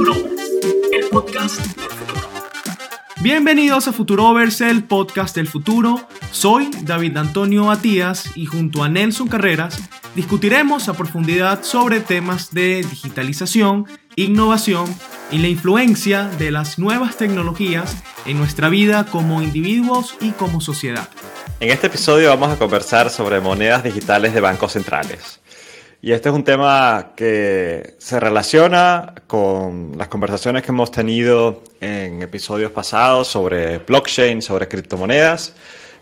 El podcast del futuro. Bienvenidos a Futurovers, el podcast del futuro. Soy David Antonio Matías y junto a Nelson Carreras discutiremos a profundidad sobre temas de digitalización, innovación y la influencia de las nuevas tecnologías en nuestra vida como individuos y como sociedad. En este episodio vamos a conversar sobre monedas digitales de bancos centrales. Y este es un tema que se relaciona con las conversaciones que hemos tenido en episodios pasados sobre blockchain, sobre criptomonedas.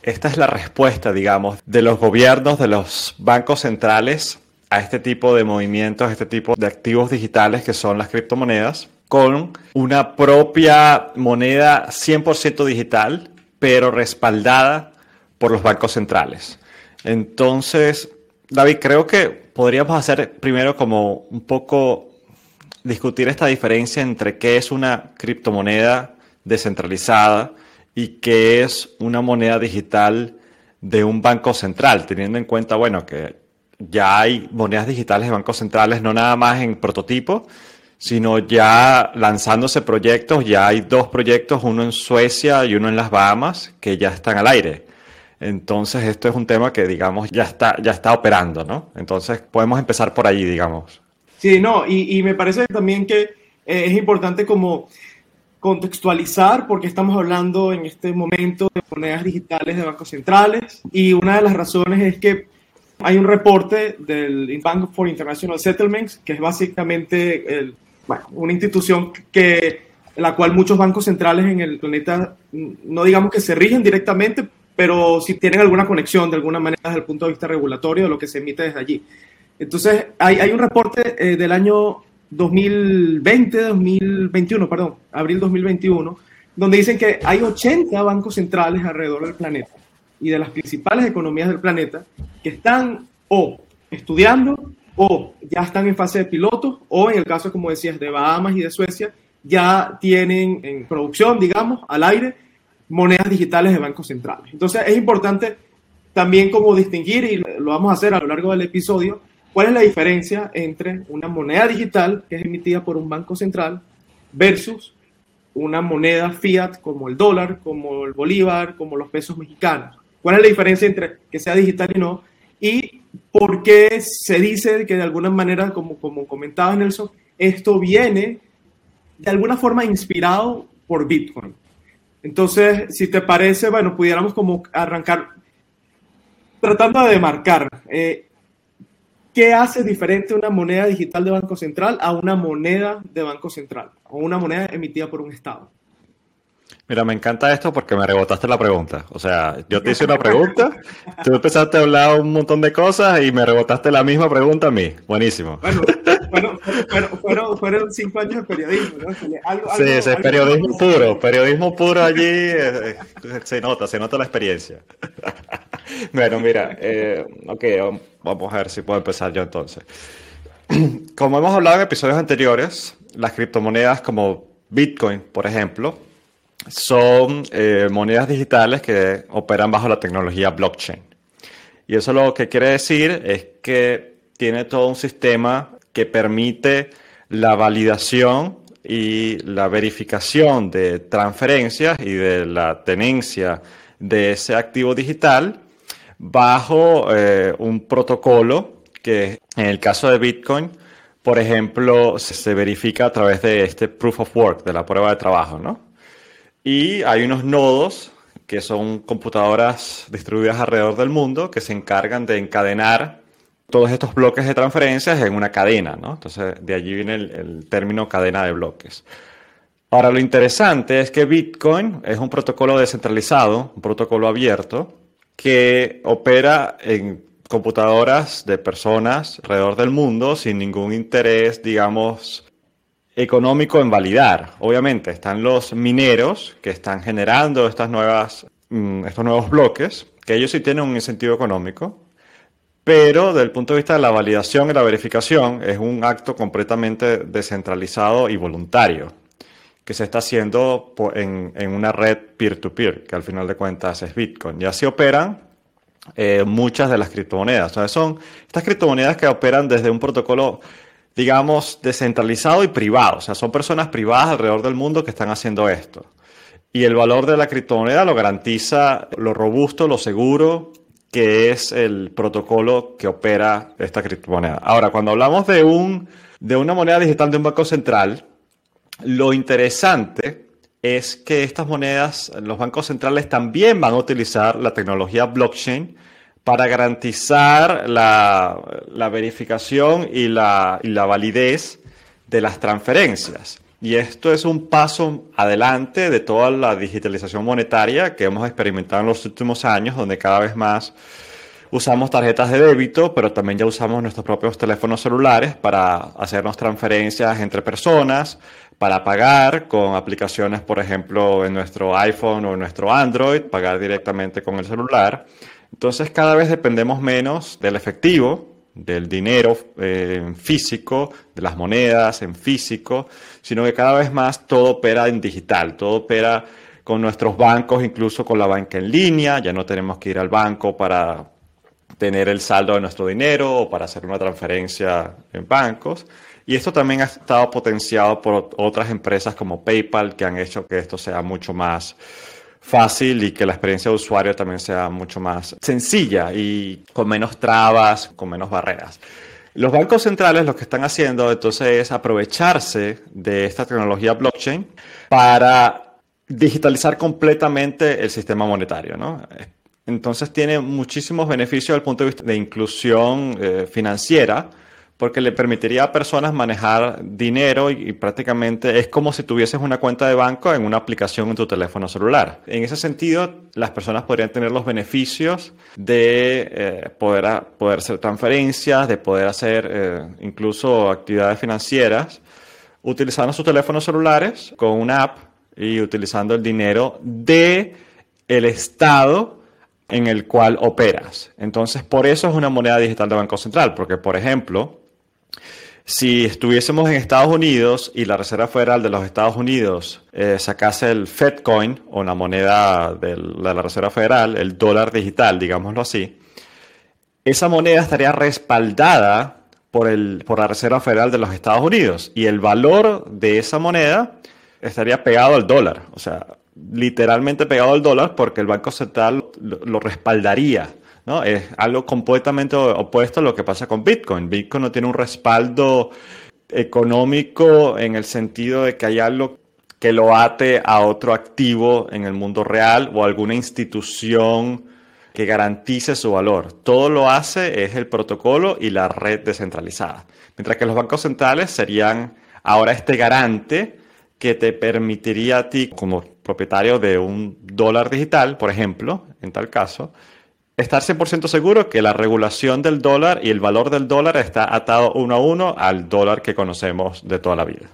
Esta es la respuesta, digamos, de los gobiernos, de los bancos centrales a este tipo de movimientos, a este tipo de activos digitales que son las criptomonedas, con una propia moneda 100% digital, pero respaldada por los bancos centrales. Entonces, David, creo que podríamos hacer primero como un poco discutir esta diferencia entre qué es una criptomoneda descentralizada y qué es una moneda digital de un banco central, teniendo en cuenta, bueno, que ya hay monedas digitales de bancos centrales, no nada más en prototipo, sino ya lanzándose proyectos, ya hay dos proyectos, uno en Suecia y uno en las Bahamas, que ya están al aire. Entonces, esto es un tema que, digamos, ya está, ya está operando, ¿no? Entonces, podemos empezar por ahí, digamos. Sí, no, y, me parece también que eh, es importante como contextualizar porque estamos hablando en este momento de monedas digitales de bancos centrales y una de las razones es que hay un reporte del Bank for International Settlements que es básicamente una institución que la cual muchos bancos centrales en el planeta no digamos que se rigen directamente pero si tienen alguna conexión de alguna manera desde el punto de vista regulatorio de lo que se emite desde allí. Entonces, hay, un reporte eh, del año 2020, 2021, perdón, abril 2021, donde dicen que hay 80 bancos centrales alrededor del planeta y de las principales economías del planeta que están o estudiando o ya están en fase de piloto o en el caso, como decías, de Bahamas y de Suecia, ya tienen en producción, digamos, al aire monedas digitales de bancos centrales. Entonces es importante también como distinguir, y lo vamos a hacer a lo largo del episodio, cuál es la diferencia entre una moneda digital que es emitida por un banco central versus una moneda fiat como el dólar, como el bolívar, como los pesos mexicanos. ¿Cuál es la diferencia entre que sea digital y no? Y por qué se dice que de alguna manera, como, como comentaba Nelson, esto viene de alguna forma inspirado por Bitcoin. Entonces, si te parece, bueno, pudiéramos como arrancar tratando de demarcar eh, qué hace diferente una moneda digital de Banco Central a una moneda de Banco Central o una moneda emitida por un Estado. Mira, me encanta esto porque me rebotaste la pregunta. O sea, yo te hice una pregunta, tú empezaste a hablar un montón de cosas y me rebotaste la misma pregunta a mí. Buenísimo. Bueno, fueron, fueron, cinco años de periodismo, ¿no? sí, ese es periodismo puro, periodismo puro allí, eh, eh, se nota, se nota la experiencia. bueno, mira, eh, ok, vamos a ver si puedo empezar yo entonces. Como hemos hablado en episodios anteriores, las criptomonedas como Bitcoin, por ejemplo, son eh, monedas digitales que operan bajo la tecnología blockchain. Y eso lo que quiere decir es que tiene todo un sistema que permite la validación y la verificación de transferencias y de la tenencia de ese activo digital bajo eh, un protocolo que en el caso de Bitcoin, por ejemplo, se verifica a través de este proof of work, de la prueba de trabajo, ¿no? Y hay unos nodos que son computadoras distribuidas alrededor del mundo que se encargan de encadenar todos estos bloques de transferencias en una cadena, ¿no? Entonces, de allí viene el, término cadena de bloques. Ahora, lo interesante es que Bitcoin es un protocolo descentralizado, un protocolo abierto, que opera en computadoras de personas alrededor del mundo sin ningún interés, digamos, económico en validar. Obviamente están los mineros que están generando estas nuevas, mm, estos nuevos bloques, que ellos sí tienen un incentivo económico, pero desde el punto de vista de la validación y la verificación es un acto completamente descentralizado y voluntario que se está haciendo en, una red peer-to-peer, que al final de cuentas es Bitcoin. Y así operan eh, muchas de las criptomonedas. son estas criptomonedas que operan desde un protocolo digamos, descentralizado y privado. O sea, son personas privadas alrededor del mundo que están haciendo esto. Y el valor de la criptomoneda lo garantiza lo robusto, lo seguro que es el protocolo que opera esta criptomoneda. Ahora, cuando hablamos de, un, de una moneda digital de un banco central, lo interesante es que estas monedas, los bancos centrales también van a utilizar la tecnología blockchain para garantizar la, verificación y la, y la validez de las transferencias. Y esto es un paso adelante de toda la digitalización monetaria que hemos experimentado en los últimos años, donde cada vez más usamos tarjetas de débito, pero también ya usamos nuestros propios teléfonos celulares para hacernos transferencias entre personas, para pagar con aplicaciones, por ejemplo, en nuestro iPhone o en nuestro Android, pagar directamente con el celular. Entonces cada vez dependemos menos del efectivo, del dinero eh, físico, de las monedas en físico, sino que cada vez más todo opera en digital, todo opera con nuestros bancos, incluso con la banca en línea, ya no tenemos que ir al banco para tener el saldo de nuestro dinero o para hacer una transferencia en bancos. Y esto también ha estado potenciado por otras empresas como PayPal que han hecho que esto sea mucho más fácil y que la experiencia de usuario también sea mucho más sencilla y con menos trabas, con menos barreras. Los bancos centrales lo que están haciendo entonces es aprovecharse de esta tecnología blockchain para digitalizar completamente el sistema monetario. ¿no? Entonces tiene muchísimos beneficios desde el punto de vista de inclusión eh, financiera porque le permitiría a personas manejar dinero y, prácticamente es como si tuvieses una cuenta de banco en una aplicación en tu teléfono celular. En ese sentido, las personas podrían tener los beneficios de eh, poder, hacer transferencias, de poder hacer eh, incluso actividades financieras utilizando sus teléfonos celulares con una app y utilizando el dinero de el Estado en el cual operas. Entonces, por eso es una moneda digital de Banco Central, porque, por ejemplo, si estuviésemos en Estados Unidos y la Reserva Federal de los Estados Unidos eh, sacase el FedCoin o la moneda de la Reserva Federal, el dólar digital, digámoslo así, esa moneda estaría respaldada por, el, por la Reserva Federal de los Estados Unidos y el valor de esa moneda estaría pegado al dólar, o sea, literalmente pegado al dólar porque el Banco Central lo respaldaría. Es algo completamente opuesto a lo que pasa con Bitcoin. Bitcoin no tiene un respaldo económico en el sentido de que hay algo que lo ate a otro activo en el mundo real o alguna institución que garantice su valor. Todo lo hace es el protocolo y la red descentralizada. Mientras que los bancos centrales serían ahora este garante que te permitiría a ti como propietario de un dólar digital, por ejemplo, en tal caso, estar 100% seguro que la regulación del dólar y el valor del dólar está atado uno a uno al dólar que conocemos de toda la vida.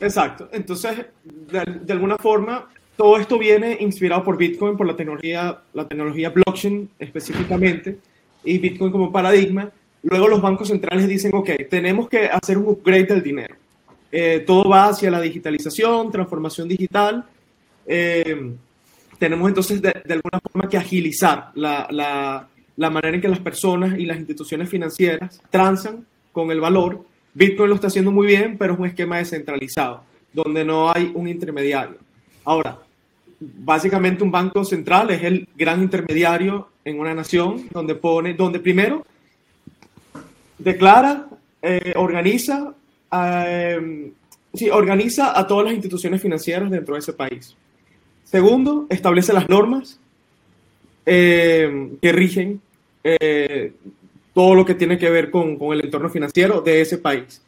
Exacto. Entonces, de, alguna forma, todo esto viene inspirado por Bitcoin, por la tecnología, la tecnología blockchain específicamente, y Bitcoin como paradigma. Luego los bancos centrales dicen, ok, tenemos que hacer un upgrade del dinero. Eh, todo va hacia la digitalización, transformación digital. Eh, tenemos entonces de, alguna forma que agilizar la, la, manera en que las personas y las instituciones financieras transan con el valor. Bitcoin lo está haciendo muy bien, pero es un esquema descentralizado, donde no hay un intermediario. Ahora, básicamente un banco central es el gran intermediario en una nación, donde pone, donde primero declara, eh, organiza, eh, sí, organiza a todas las instituciones financieras dentro de ese país. Segundo, establece las normas eh, que rigen eh, todo lo que tiene que ver con, el entorno financiero de ese país.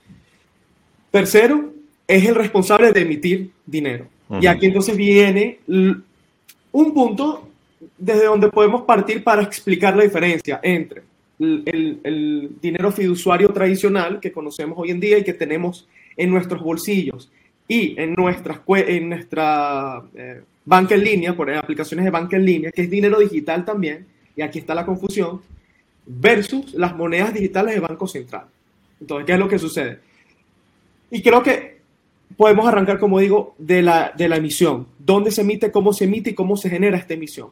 Tercero, es el responsable de emitir dinero. Y aquí entonces viene un punto desde donde podemos partir para explicar la diferencia entre el, dinero fiduciario tradicional que conocemos hoy en día y que tenemos en nuestros bolsillos y en, nuestras, en nuestra eh, banca en línea, por aplicaciones de banca en línea, que es dinero digital también, y aquí está la confusión, versus las monedas digitales de Banco Central. Entonces, ¿qué es lo que sucede? Y creo que podemos arrancar, como digo, de la, de la emisión. ¿Dónde se emite, cómo se emite y cómo se genera esta emisión?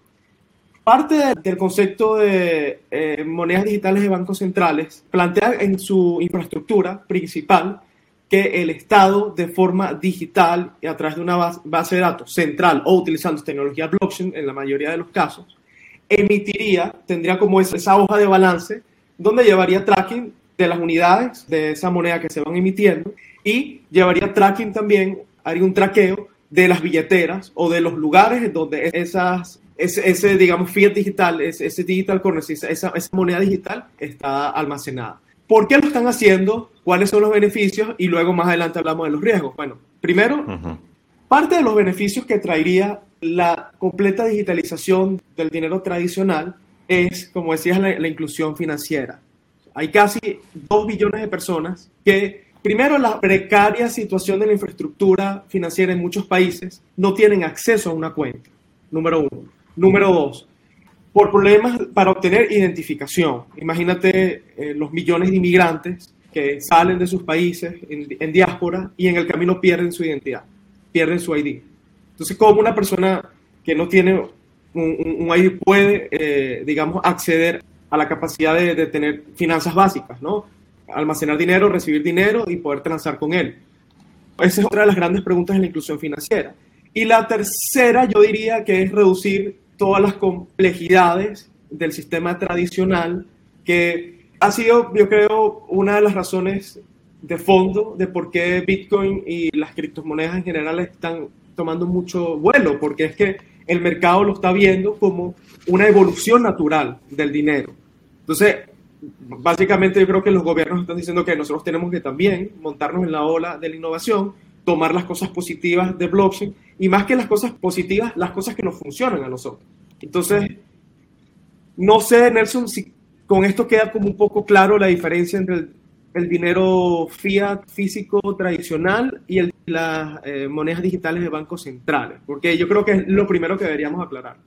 Parte del concepto de eh, monedas digitales de bancos centrales plantea en su infraestructura principal que el Estado de forma digital y a través de una base de datos central o utilizando tecnología blockchain en la mayoría de los casos, emitiría, tendría como esa hoja de balance donde llevaría tracking de las unidades de esa moneda que se van emitiendo y llevaría tracking también, haría un traqueo de las billeteras o de los lugares donde esas ese, digamos, fiat digital, ese, ese digital currency, esa, esa, moneda digital está almacenada. ¿Por qué lo están haciendo? ¿Cuáles son los beneficios? Y luego más adelante hablamos de los riesgos. Bueno, primero, parte de los beneficios que traería la completa digitalización del dinero tradicional es, como decías, la, la inclusión financiera. Hay casi dos billones de personas que Primero, la precaria situación de la infraestructura financiera en muchos países no tienen acceso a una cuenta, número uno. Número dos, por problemas para obtener identificación. Imagínate eh, los millones de inmigrantes que salen de sus países en, diáspora y en el camino pierden su identidad, pierden su ID. Entonces, ¿cómo una persona que no tiene un, ID puede, eh, digamos, acceder a la capacidad de, de, tener finanzas básicas, ¿no? Almacenar dinero, recibir dinero y poder transar con él. Esa es otra de las grandes preguntas en la inclusión financiera. Y la tercera, yo diría que es reducir todas las complejidades del sistema tradicional, que ha sido, yo creo, una de las razones de fondo de por qué Bitcoin y las criptomonedas en general están tomando mucho vuelo, porque es que el mercado lo está viendo como una evolución natural del dinero. Entonces, básicamente yo creo que los gobiernos están diciendo que nosotros tenemos que también montarnos en la ola de la innovación, tomar las cosas positivas de blockchain y más que las cosas positivas, las cosas que nos funcionan a nosotros. Entonces, no sé, Nelson, si con esto queda como un poco claro la diferencia entre el, dinero fiat físico tradicional y el, las eh, monedas digitales de bancos centrales, porque yo creo que es lo primero que deberíamos aclarar.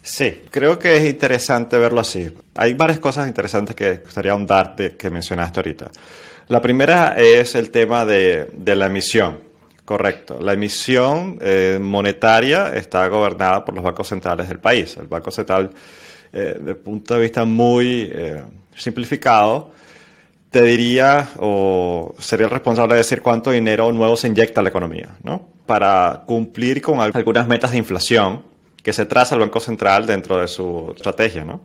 Sí, creo que es interesante verlo así. Hay varias cosas interesantes que gustaría ahondarte que mencionaste ahorita. La primera es el tema de, de la emisión. Correcto. La emisión eh, monetaria está gobernada por los bancos centrales del país. El Banco Central, eh, desde punto de vista muy eh, simplificado, te diría o sería el responsable de decir cuánto dinero nuevo se inyecta a la economía, ¿no? Para cumplir con algunas metas de inflación que se traza el Banco Central dentro de su estrategia, ¿no?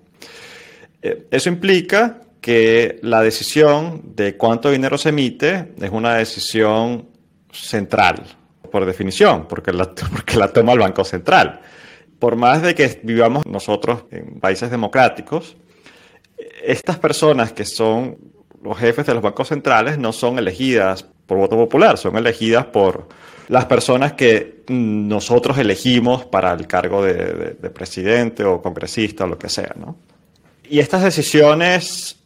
eso implica que la decisión de cuánto dinero se emite es una decisión central, por definición, porque la, porque la toma el Banco Central. Por más de que vivamos nosotros en países democráticos, estas personas que son los jefes de los bancos centrales no son elegidas por voto popular, son elegidas por las personas que nosotros elegimos para el cargo de, de presidente o congresista o lo que sea, ¿no? Y estas decisiones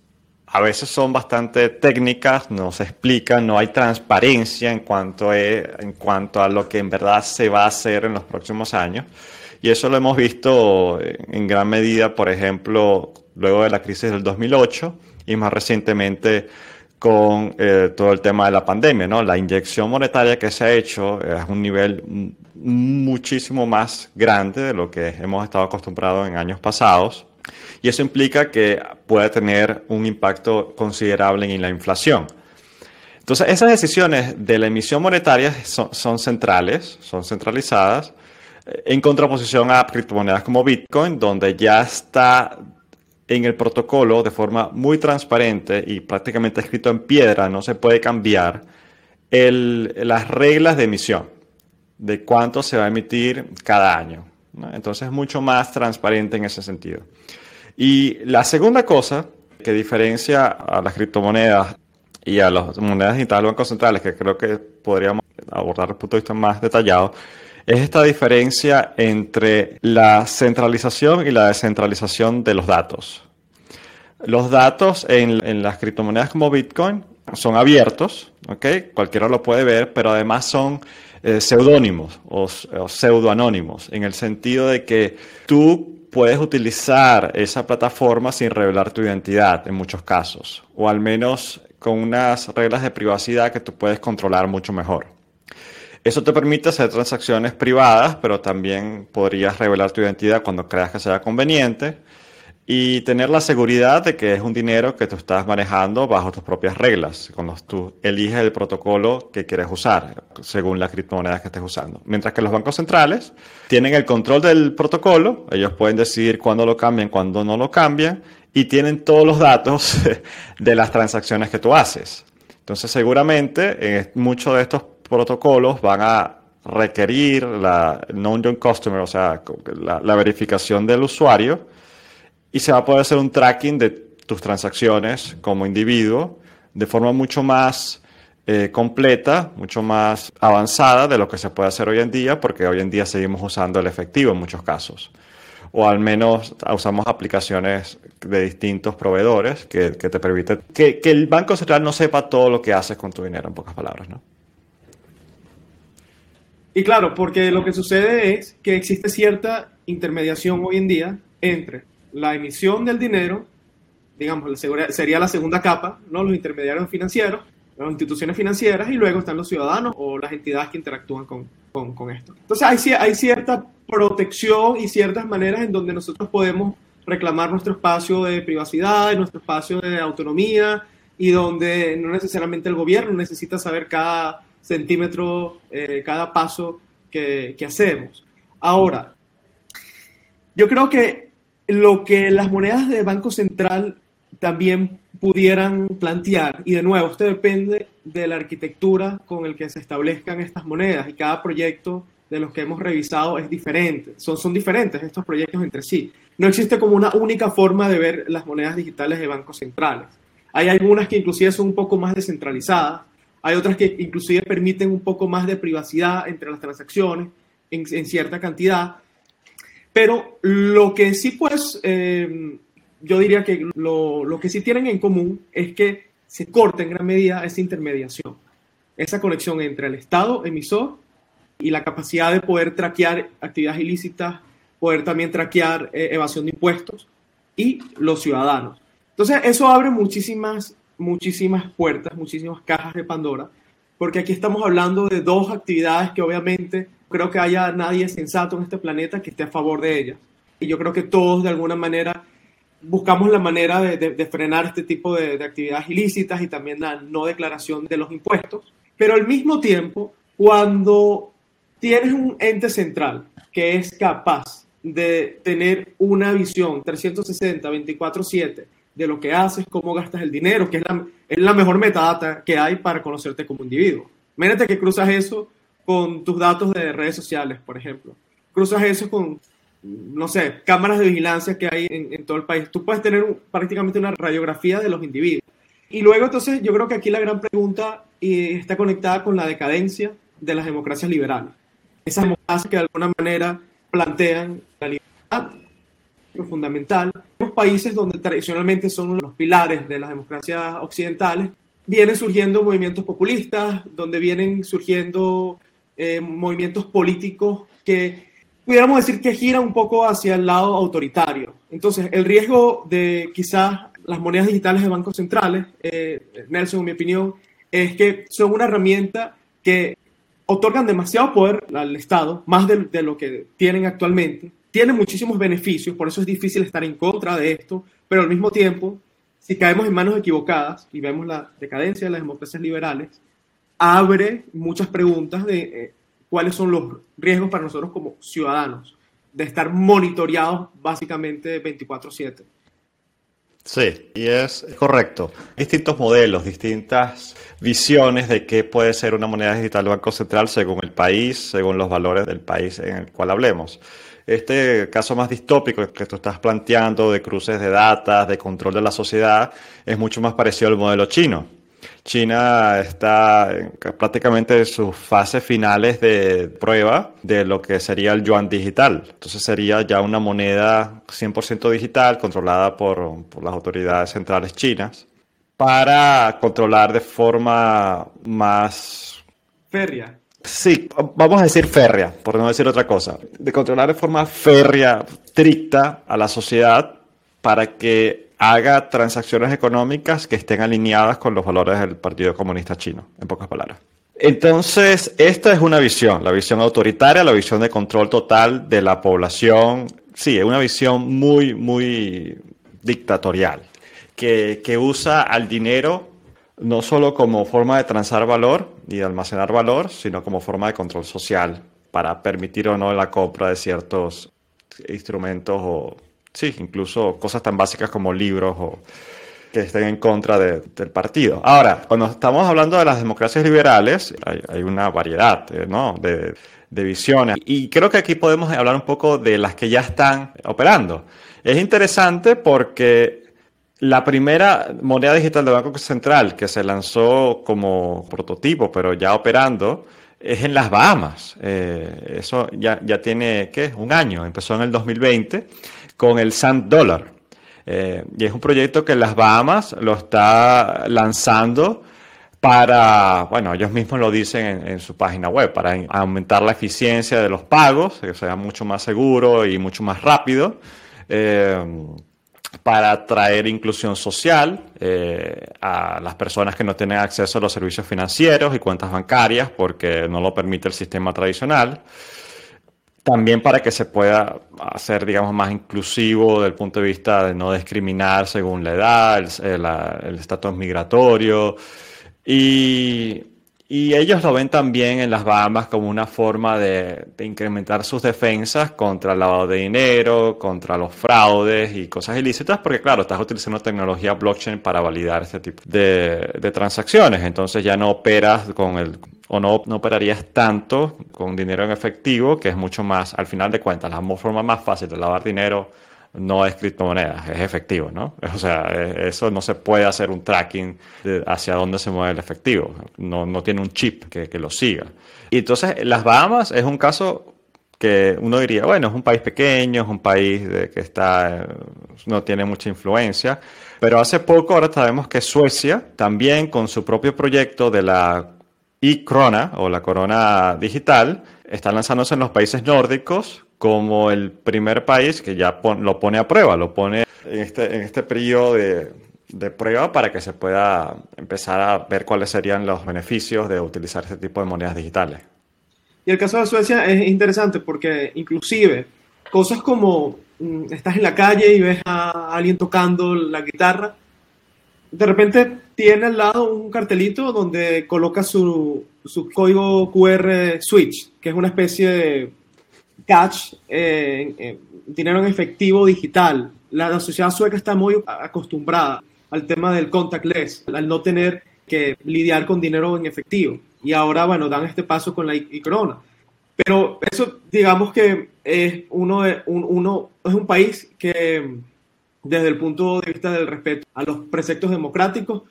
a veces son bastante técnicas, no se explican, no hay transparencia en cuanto, a, en cuanto a lo que en verdad se va a hacer en los próximos años. Y eso lo hemos visto en gran medida, por ejemplo, luego de la crisis del 2008 y más recientemente con eh, todo el tema de la pandemia, ¿no? La inyección monetaria que se ha hecho es un nivel muchísimo más grande de lo que hemos estado acostumbrados en años pasados y eso implica que puede tener un impacto considerable en la inflación. Entonces, esas decisiones de la emisión monetaria son, centrales, son centralizadas, eh, en contraposición a criptomonedas como Bitcoin, donde ya está en el protocolo de forma muy transparente y prácticamente escrito en piedra, no se puede cambiar las reglas de emisión, de cuánto se va a emitir cada año. Entonces es mucho más transparente en ese sentido. Y la segunda cosa que diferencia a las criptomonedas y a las monedas digitales bancos centrales, que creo que podríamos abordar desde el punto de vista más detallado, es esta diferencia entre la centralización y la descentralización de los datos. Los datos en, las criptomonedas como Bitcoin son abiertos, ¿okay? cualquiera lo puede ver, pero además son eh, seudónimos o, o pseudoanónimos, en el sentido de que tú puedes utilizar esa plataforma sin revelar tu identidad en muchos casos, o al menos con unas reglas de privacidad que tú puedes controlar mucho mejor. Eso te permite hacer transacciones privadas, pero también podrías revelar tu identidad cuando creas que sea conveniente y tener la seguridad de que es un dinero que tú estás manejando bajo tus propias reglas, cuando tú eliges el protocolo que quieres usar, según las criptomonedas que estés usando. Mientras que los bancos centrales tienen el control del protocolo, ellos pueden decidir cuándo lo cambian, cuándo no lo cambian, y tienen todos los datos de las transacciones que tú haces. Entonces, seguramente muchos de estos protocolos van a requerir la non-join customer, o sea, la verificación del usuario, y se va a poder hacer un tracking de tus transacciones como individuo de forma mucho más eh, completa, mucho más avanzada de lo que se puede hacer hoy en día, porque hoy en día seguimos usando el efectivo en muchos casos. O al menos usamos aplicaciones de distintos proveedores que, te permiten que, que, el Banco Central no sepa todo lo que haces con tu dinero, en pocas palabras, ¿no? Y claro, porque lo que sucede es que existe cierta intermediación hoy en día entre la emisión del dinero, digamos, sería la segunda capa, ¿no? los intermediarios financieros, las instituciones financieras y luego están los ciudadanos o las entidades que interactúan con, con, esto. Entonces hay, cierta protección y ciertas maneras en donde nosotros podemos reclamar nuestro espacio de privacidad, nuestro espacio de autonomía y donde no necesariamente el gobierno necesita saber cada centímetro, eh, cada paso que hacemos. Ahora, yo creo que lo que las monedas de Banco Central también pudieran plantear, y de nuevo, esto depende de la arquitectura con el que se establezcan estas monedas, y cada proyecto de los que hemos revisado es diferente, son, son diferentes estos proyectos entre sí. No existe como una única forma de ver las monedas digitales de bancos centrales. Hay algunas que inclusive son un poco más descentralizadas, hay otras que inclusive permiten un poco más de privacidad entre las transacciones en, en cierta cantidad, pero lo que sí, pues, eh, yo diría que lo, lo, que sí tienen en común es que se corta en gran medida esa intermediación, esa conexión entre el Estado emisor y la capacidad de poder traquear actividades ilícitas, poder también traquear eh, evasión de impuestos y los ciudadanos. Entonces, eso abre muchísimas, muchísimas puertas, muchísimas cajas de Pandora, porque aquí estamos hablando de dos actividades que obviamente creo que haya nadie sensato en este planeta que esté a favor de ella. Y yo creo que todos de alguna manera buscamos la manera de, frenar este tipo de, actividades ilícitas y también la no declaración de los impuestos. Pero al mismo tiempo, cuando tienes un ente central que es capaz de tener una visión 360, 24/7 de lo que haces, cómo gastas el dinero, que es la, es la mejor metadata que hay para conocerte como individuo. Imagínate que cruzas eso con tus datos de redes sociales, por ejemplo. Cruzas eso con, no sé, cámaras de vigilancia que hay en, todo el país. Tú puedes tener prácticamente una radiografía de los individuos. Y luego, entonces, yo creo que aquí la gran pregunta está conectada con la decadencia de las democracias liberales. Esas democracias que de alguna manera plantean la libertad fundamental. Los países donde tradicionalmente son los pilares de las democracias occidentales, vienen surgiendo movimientos populistas, donde vienen surgiendo eh, movimientos políticos que pudiéramos decir que giran un poco hacia el lado autoritario. Entonces, el riesgo de quizás las monedas digitales de bancos centrales, eh, Nelson, en mi opinión, es que son una herramienta que otorgan demasiado poder al Estado, más de, de, lo que tienen actualmente. Tienen muchísimos beneficios, por eso es difícil estar en contra de esto, pero al mismo tiempo, si caemos en manos equivocadas y vemos la decadencia de las democracias liberales, abre muchas preguntas de eh, cuáles son los riesgos para nosotros como ciudadanos de estar monitoreados básicamente 24/7. Sí, y es correcto. Distintos modelos, distintas visiones de qué puede ser una moneda digital del Banco Central según el país, según los valores del país en el cual hablemos. Este caso más distópico que tú estás planteando de cruces de datos, de control de la sociedad, es mucho más parecido al modelo chino China está prácticamente en sus fases finales de prueba de lo que sería el yuan digital. Entonces sería ya una moneda 100% digital controlada por, por las autoridades centrales chinas para controlar de forma más... Férrea. Sí, vamos a decir férrea, por no decir otra cosa. De controlar de forma férrea, estricta a la sociedad para que haga transacciones económicas que estén alineadas con los valores del Partido Comunista Chino, en pocas palabras. Entonces, esta es una visión, la visión autoritaria, la visión de control total de la población. Sí, es una visión muy, muy dictatorial, que, que usa al dinero no solo como forma de transar valor y de almacenar valor, sino como forma de control social para permitir o no la compra de ciertos instrumentos o, sí, incluso cosas tan básicas como libros o que estén en contra del partido. Ahora, cuando estamos hablando de las democracias liberales, hay, una variedad eh, de, de visiones y creo que aquí podemos hablar un poco de las que ya están operando. Es interesante porque la primera moneda digital del Banco Central que se lanzó como prototipo, pero ya operando, es en las Bahamas. Eh, eso ya, ya tiene, ¿qué? Un año. Empezó en el 2020 con el Sand Dollar. Eh, y es un proyecto que las Bahamas lo está lanzando para, bueno, ellos mismos lo dicen en, su página web, para aumentar la eficiencia de los pagos, que sea mucho más seguro y mucho más rápido. Eh, para traer inclusión social eh, a las personas que no tienen acceso a los servicios financieros y cuentas bancarias porque no lo permite el sistema tradicional. También para que se pueda hacer, digamos, más inclusivo desde el punto de vista de no discriminar según la edad, el estatus migratorio. Y y ellos lo ven también en las Bahamas como una forma de, incrementar sus defensas contra el lavado de dinero, contra los fraudes y cosas ilícitas, porque claro, estás utilizando tecnología blockchain para validar este tipo de, de transacciones. Entonces ya no operas con el, o no, no operarías tanto con dinero en efectivo, que es mucho más, al final de cuentas, la forma más fácil de lavar dinero no es criptomonedas, es efectivo, ¿no? O sea, eso no se puede hacer un tracking de hacia dónde se mueve el efectivo, no, no tiene un chip que, que, lo siga. Y entonces, las Bahamas es un caso que uno diría, bueno, es un país pequeño, es un país de, que está, no tiene mucha influencia, pero hace poco ahora sabemos que Suecia también con su propio proyecto de la e-Corona o la corona digital, está lanzándose en los países nórdicos como el primer país que ya lo pone a prueba, lo pone en este, en este periodo de, de, prueba para que se pueda empezar a ver cuáles serían los beneficios de utilizar este tipo de monedas digitales. Y el caso de Suecia es interesante porque inclusive cosas como mm, estás en la calle y ves a alguien tocando la guitarra, de repente tiene al lado un cartelito donde coloca su, su código QR Switch, que es una especie de cash, eh, dinero en efectivo digital. La, sociedad sueca está muy acostumbrada al tema del contactless, al no tener que lidiar con dinero en efectivo. Y ahora, bueno, dan este paso con la Icrona. Pero eso, digamos que es uno, de, uno, es un país que, desde el punto de vista del respeto a los preceptos democráticos,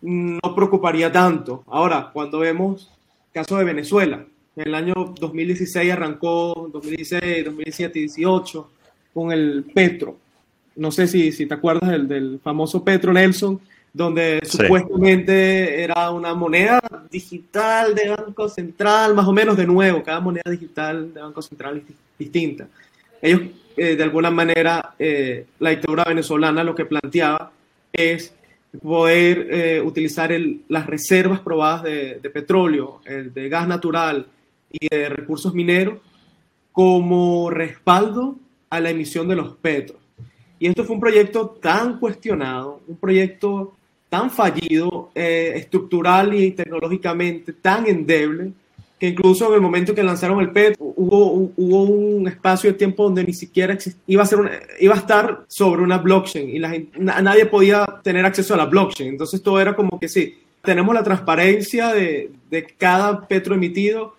no preocuparía tanto. Ahora, cuando vemos caso de Venezuela, en el año 2016 arrancó, 2016, 2017 y 2018, con el Petro. No sé si, si te acuerdas del, del famoso Petro Nelson, donde supuestamente era una moneda digital de Banco Central, más o menos de nuevo, cada moneda digital de Banco Central es distinta. Ellos, eh, de alguna manera, eh, la dictadura venezolana lo que planteaba es poder eh, utilizar el, las reservas probadas de, de petróleo, de gas natural, y de recursos mineros como respaldo a la emisión de los petros. Y esto fue un proyecto tan cuestionado, un proyecto tan fallido, eh, estructural y tecnológicamente tan endeble, que incluso en el momento que lanzaron el petro hubo, hubo un espacio de tiempo donde ni siquiera iba a, ser iba a estar sobre una blockchain y la nadie podía tener acceso a la blockchain. Entonces todo era como que sí, tenemos la transparencia de, de cada petro emitido,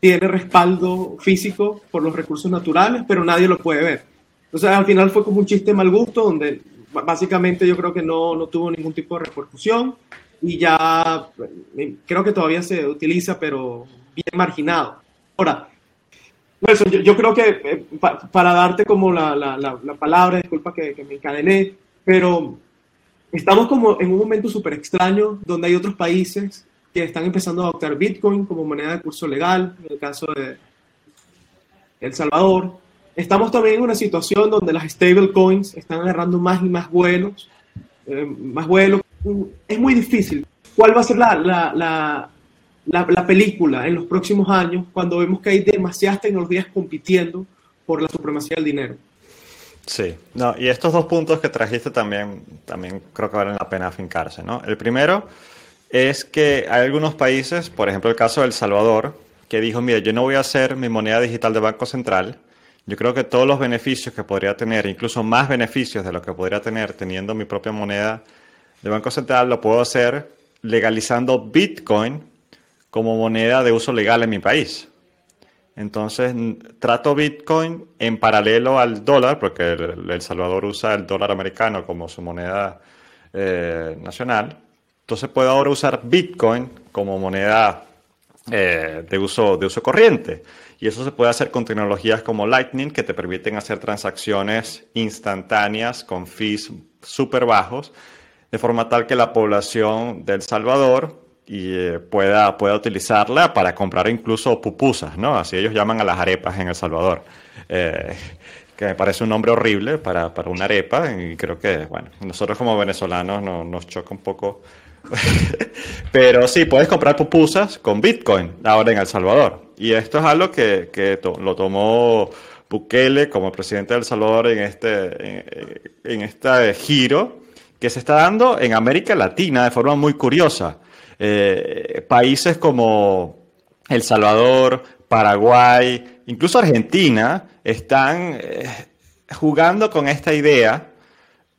tiene respaldo físico por los recursos naturales, pero nadie lo puede ver. Entonces, al final fue como un chiste mal gusto, donde básicamente yo creo que no, no tuvo ningún tipo de repercusión y ya eh, creo que todavía se utiliza, pero bien marginado. Ahora, yo, yo, creo que eh, para darte como la, la, la, palabra, disculpa que, que, me encadené, pero estamos como en un momento súper extraño donde hay otros países que están empezando a adoptar Bitcoin como moneda de curso legal, en el caso de El Salvador. Estamos también en una situación donde las stablecoins están agarrando más y más vuelos, eh, más vuelos. Es muy difícil. ¿Cuál va a ser la, la, la, la película en los próximos años cuando vemos que hay demasiadas tecnologías compitiendo por la supremacía del dinero. Sí, no, y estos dos puntos que trajiste también, también creo que valen la pena afincarse, ¿no? El primero es que hay algunos países, por ejemplo el caso de El Salvador, que dijo, mira, yo no voy a hacer mi moneda digital de Banco Central, yo creo que todos los beneficios que podría tener, incluso más beneficios de lo que podría tener teniendo mi propia moneda de Banco Central, lo puedo hacer legalizando Bitcoin como moneda de uso legal en mi país. Entonces, trato Bitcoin en paralelo al dólar, porque El, Salvador usa el dólar americano como su moneda eh, nacional. Entonces, puedo ahora usar Bitcoin como moneda eh, de, uso, de uso corriente. Y eso se puede hacer con tecnologías como Lightning, que te permiten hacer transacciones instantáneas con fees súper bajos, de forma tal que la población de Salvador y eh, pueda, pueda utilizarla para comprar incluso pupusas, ¿no? Así ellos llaman a las arepas en El Salvador. Eh, que me parece un nombre horrible para, para, una arepa y creo que, bueno, nosotros como venezolanos nos choca un poco. Pero sí, puedes comprar pupusas con Bitcoin ahora en El Salvador. Y esto es algo que, lo tomó Bukele como presidente de El Salvador en este, en, en este giro que se está dando en América Latina de forma muy curiosa. Eh, países como El Salvador, Paraguay, incluso Argentina, están eh, jugando con esta idea.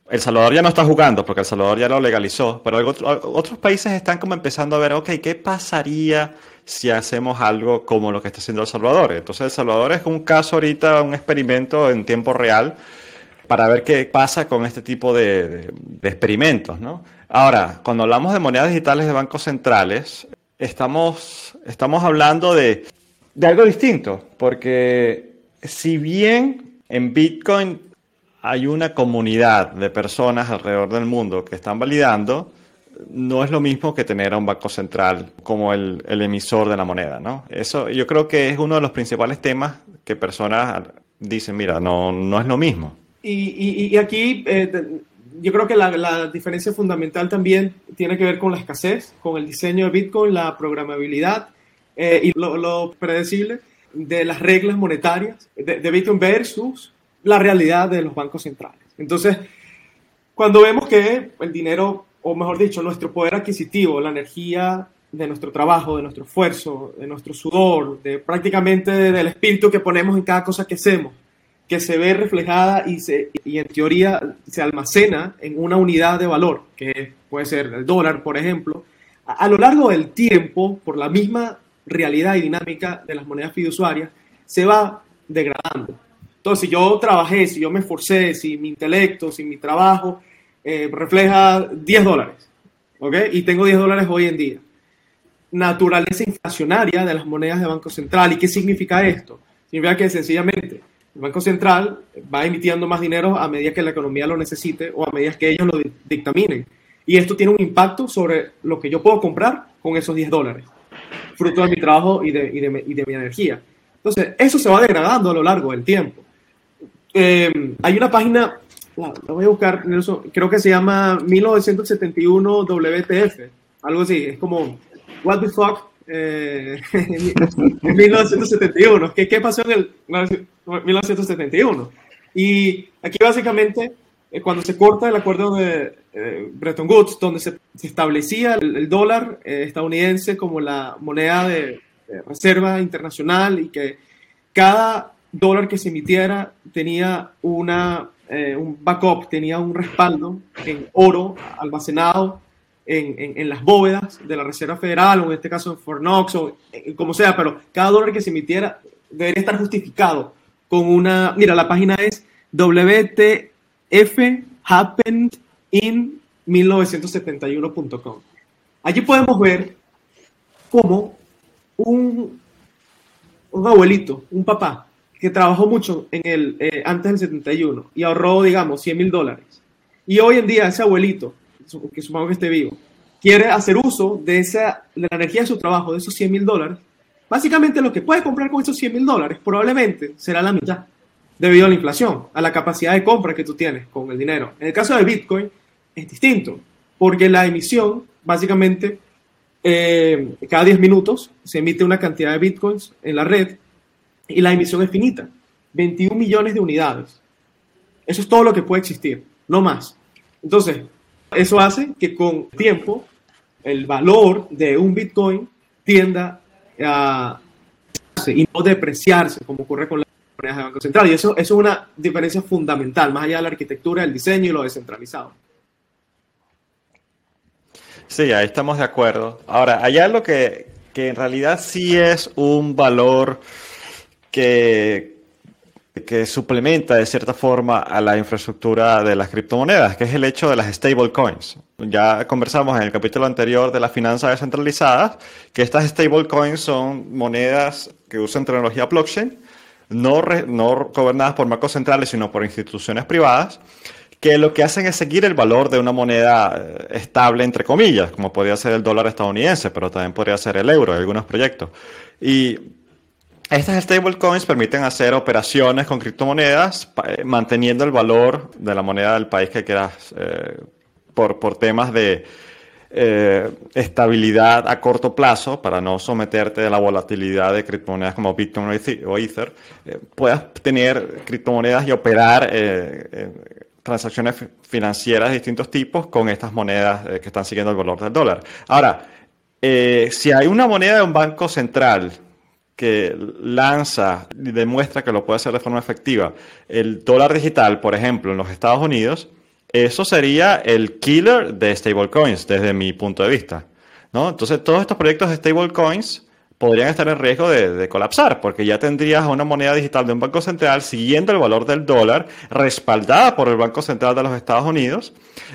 El Salvador ya no está jugando porque El Salvador ya lo legalizó, pero otros países están como empezando a ver, ok, ¿qué pasaría si hacemos algo como lo que está haciendo El Salvador? Entonces El Salvador es un caso ahorita, un experimento en tiempo real para ver qué pasa con este tipo de, de experimentos, ¿no? Ahora, cuando hablamos de monedas digitales de bancos centrales, estamos, estamos hablando de, de algo distinto, porque si bien en Bitcoin hay una comunidad de personas alrededor del mundo que están validando, no es lo mismo que tener a un banco central como el, emisor de la moneda, ¿no? Eso yo creo que es uno de los principales temas que personas dicen, mira, no, no es lo mismo. Y, y, y aquí eh, yo creo que la, la, diferencia fundamental también tiene que ver con la escasez, con el diseño de Bitcoin, la programabilidad eh, y lo, lo, predecible de las reglas monetarias de, Bitcoin versus la realidad de los bancos centrales. Entonces, cuando vemos que el dinero, o mejor dicho, nuestro poder adquisitivo, la energía de nuestro trabajo, de nuestro esfuerzo, de nuestro sudor, de prácticamente del espíritu que ponemos en cada cosa que hacemos, que se ve reflejada y, se, y en teoría se almacena en una unidad de valor, que puede ser el dólar, por ejemplo, a, a, lo largo del tiempo, por la misma realidad y dinámica de las monedas fiduciarias, se va degradando. Entonces, si yo trabajé, si yo me esforcé, si mi intelecto, si mi trabajo eh, refleja 10 dólares, ¿ok? Y tengo 10 dólares hoy en día. Naturaleza inflacionaria de las monedas de Banco Central. ¿Y qué significa esto? Significa que sencillamente el Banco Central va emitiendo más dinero a medida que la economía lo necesite o a medida que ellos lo dictaminen. Y esto tiene un impacto sobre lo que yo puedo comprar con esos 10 dólares, fruto de mi trabajo y de, y de, y de mi energía. Entonces, eso se va degradando a lo largo del tiempo. Eh, hay una página, la, la, voy a buscar, Nelson, creo que se llama 1971 WTF, algo así, es como, what the fuck, eh, en 1971. ¿Qué, ¿Qué, pasó en el 1971? Y aquí básicamente, eh, cuando se corta el acuerdo de eh, Bretton Woods, donde se, se establecía el, el dólar eh, estadounidense como la moneda de, de, reserva internacional y que cada dólar que se emitiera tenía una, eh, un backup, tenía un respaldo en oro almacenado en, en, en, las bóvedas de la Reserva Federal, o en este caso en Fort Knox, o en, como sea, pero cada dólar que se emitiera debería estar justificado con una. Mira, la página es WTF Happened in 1971.com. Allí podemos ver cómo un, un abuelito, un papá, que trabajó mucho en el, eh, antes del 71 y ahorró, digamos, 100 mil dólares. Y hoy en día ese abuelito que supongo que esté vivo, quiere hacer uso de, esa, de la energía de su trabajo, de esos 100 mil dólares, básicamente lo que puede comprar con esos 100 mil dólares probablemente será la mitad, debido a la inflación, a la capacidad de compra que tú tienes con el dinero. En el caso de Bitcoin es distinto, porque la emisión básicamente eh, cada 10 minutos se emite una cantidad de bitcoins en la red y la emisión es finita, 21 millones de unidades. Eso es todo lo que puede existir, no más. Entonces, eso hace que con tiempo el valor de un bitcoin tienda a y no depreciarse como ocurre con las monedas de Banco Central. Y eso, es una diferencia fundamental, más allá de la arquitectura, el diseño y lo descentralizado. Sí, ahí estamos de acuerdo. Ahora, hay algo que, que en realidad sí es un valor que, que suplementa de cierta forma a la infraestructura de las criptomonedas, que es el hecho de las stablecoins. Ya conversamos en el capítulo anterior de las finanzas descentralizadas, que estas stablecoins son monedas que usan tecnología blockchain, no, no gobernadas por bancos centrales, sino por instituciones privadas, que lo que hacen es seguir el valor de una moneda eh, estable, entre comillas, como podría ser el dólar estadounidense, pero también podría ser el euro en algunos proyectos. Y estas stablecoins permiten hacer operaciones con criptomonedas eh, manteniendo el valor de la moneda del país que quieras eh, por, por temas de estabilidad a corto plazo para no someterte a la volatilidad de criptomonedas como Bitcoin o Ether, puedas tener criptomonedas y operar transacciones financieras de distintos tipos con estas monedas eh, que están siguiendo el valor del dólar. Ahora, eh, si hay una moneda de un banco central que lanza y demuestra que lo puede hacer de forma efectiva, el dólar digital, por ejemplo, en los Estados Unidos, eso sería el killer de stablecoins desde mi punto de vista. ¿no? Entonces, todos estos proyectos de stablecoins podrían estar en riesgo de, colapsar, porque ya tendrías una moneda digital de un banco central siguiendo el valor del dólar, respaldada por el Banco Central de los Estados Unidos.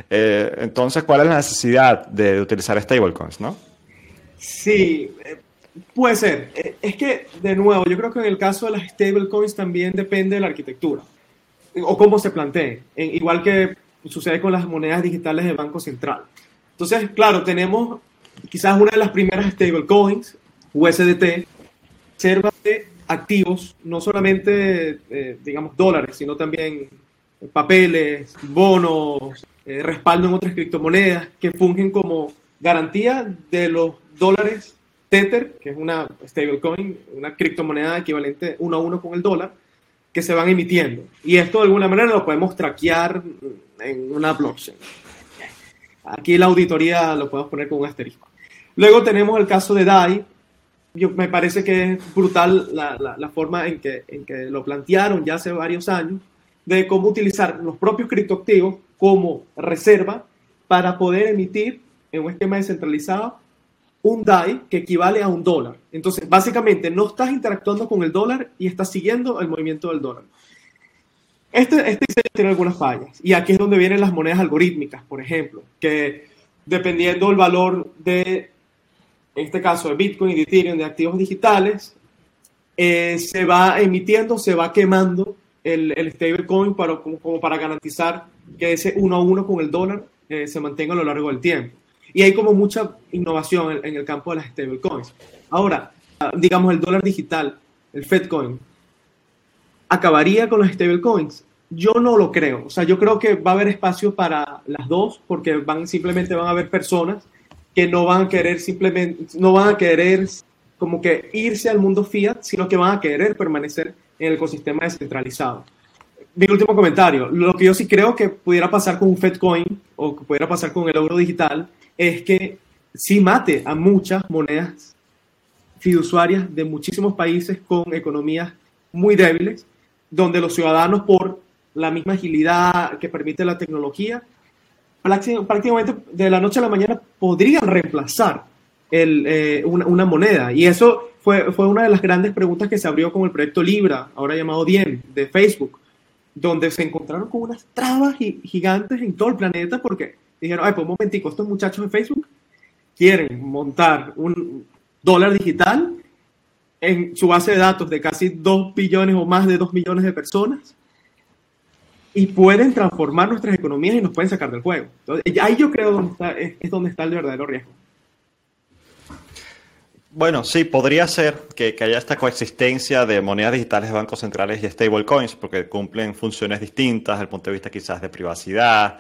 Eh, entonces, ¿cuál es la necesidad de, utilizar stablecoins, no? Sí, eh, puede ser. Eh, es que, de nuevo, yo creo que en el caso de las stablecoins también depende de la arquitectura o cómo se plantee, igual que sucede con las monedas digitales del Banco Central. Entonces, claro, tenemos quizás una de las primeras stablecoins USDT reserva de activos, no solamente, eh, digamos, dólares, sino también papeles, bonos, eh, respaldo en otras criptomonedas que fungen como garantía de los dólares Tether, que es una stablecoin, una criptomoneda equivalente uno a uno con el dólar, que se van emitiendo. Y esto de alguna manera lo podemos traquear en una blockchain. Aquí la auditoría lo podemos poner con un asterisco. Luego tenemos el caso de DAI, yo, me parece que es brutal la, la, forma en que, en que lo plantearon ya hace varios años, de cómo utilizar los propios criptoactivos como reserva para poder emitir en un esquema descentralizado un DAI que equivale a un dólar. Entonces, básicamente, no estás interactuando con el dólar y estás siguiendo el movimiento del dólar. Este, este diseño tiene algunas fallas. Y aquí es donde vienen las monedas algorítmicas, por ejemplo, que dependiendo del valor de en este caso de Bitcoin y de Ethereum, de activos digitales, eh, se va emitiendo, se va quemando el, el stablecoin para, como, para garantizar que ese uno a uno con el dólar eh, se mantenga a lo largo del tiempo. Y hay como mucha innovación en, el campo de las stablecoins. Ahora, digamos, el dólar digital, el Fedcoin, ¿acabaría con los stablecoins? Yo no lo creo. O sea, yo creo que va a haber espacio para las dos porque van, simplemente van a haber personas que no van a querer simplemente, no van a querer como que irse al mundo fiat, sino que van a querer permanecer en el ecosistema descentralizado. Mi último comentario, lo que yo sí creo que pudiera pasar con un Fedcoin o que pudiera pasar con el euro digital es que sí mate a muchas monedas fiduciarias de muchísimos países con economías muy débiles, donde los ciudadanos por la misma agilidad que permite la tecnología prácticamente de la noche a la mañana podrían reemplazar eh, una, moneda. Y eso fue, fue una de las grandes preguntas que se abrió con el proyecto Libra, ahora llamado Diem, de Facebook, donde se encontraron con unas trabas gigantes en todo el planeta porque dijeron, ay, pues un momentico, estos muchachos de Facebook quieren montar un dólar digital en su base de datos de casi 2 billones o más de 2 millones de personas y pueden transformar nuestras economías y nos pueden sacar del juego. Entonces, ahí yo creo donde está, es, donde está el verdadero riesgo. Bueno, sí, podría ser que, haya esta coexistencia de monedas digitales de bancos centrales y stablecoins, porque cumplen funciones distintas desde el punto de vista quizás de privacidad,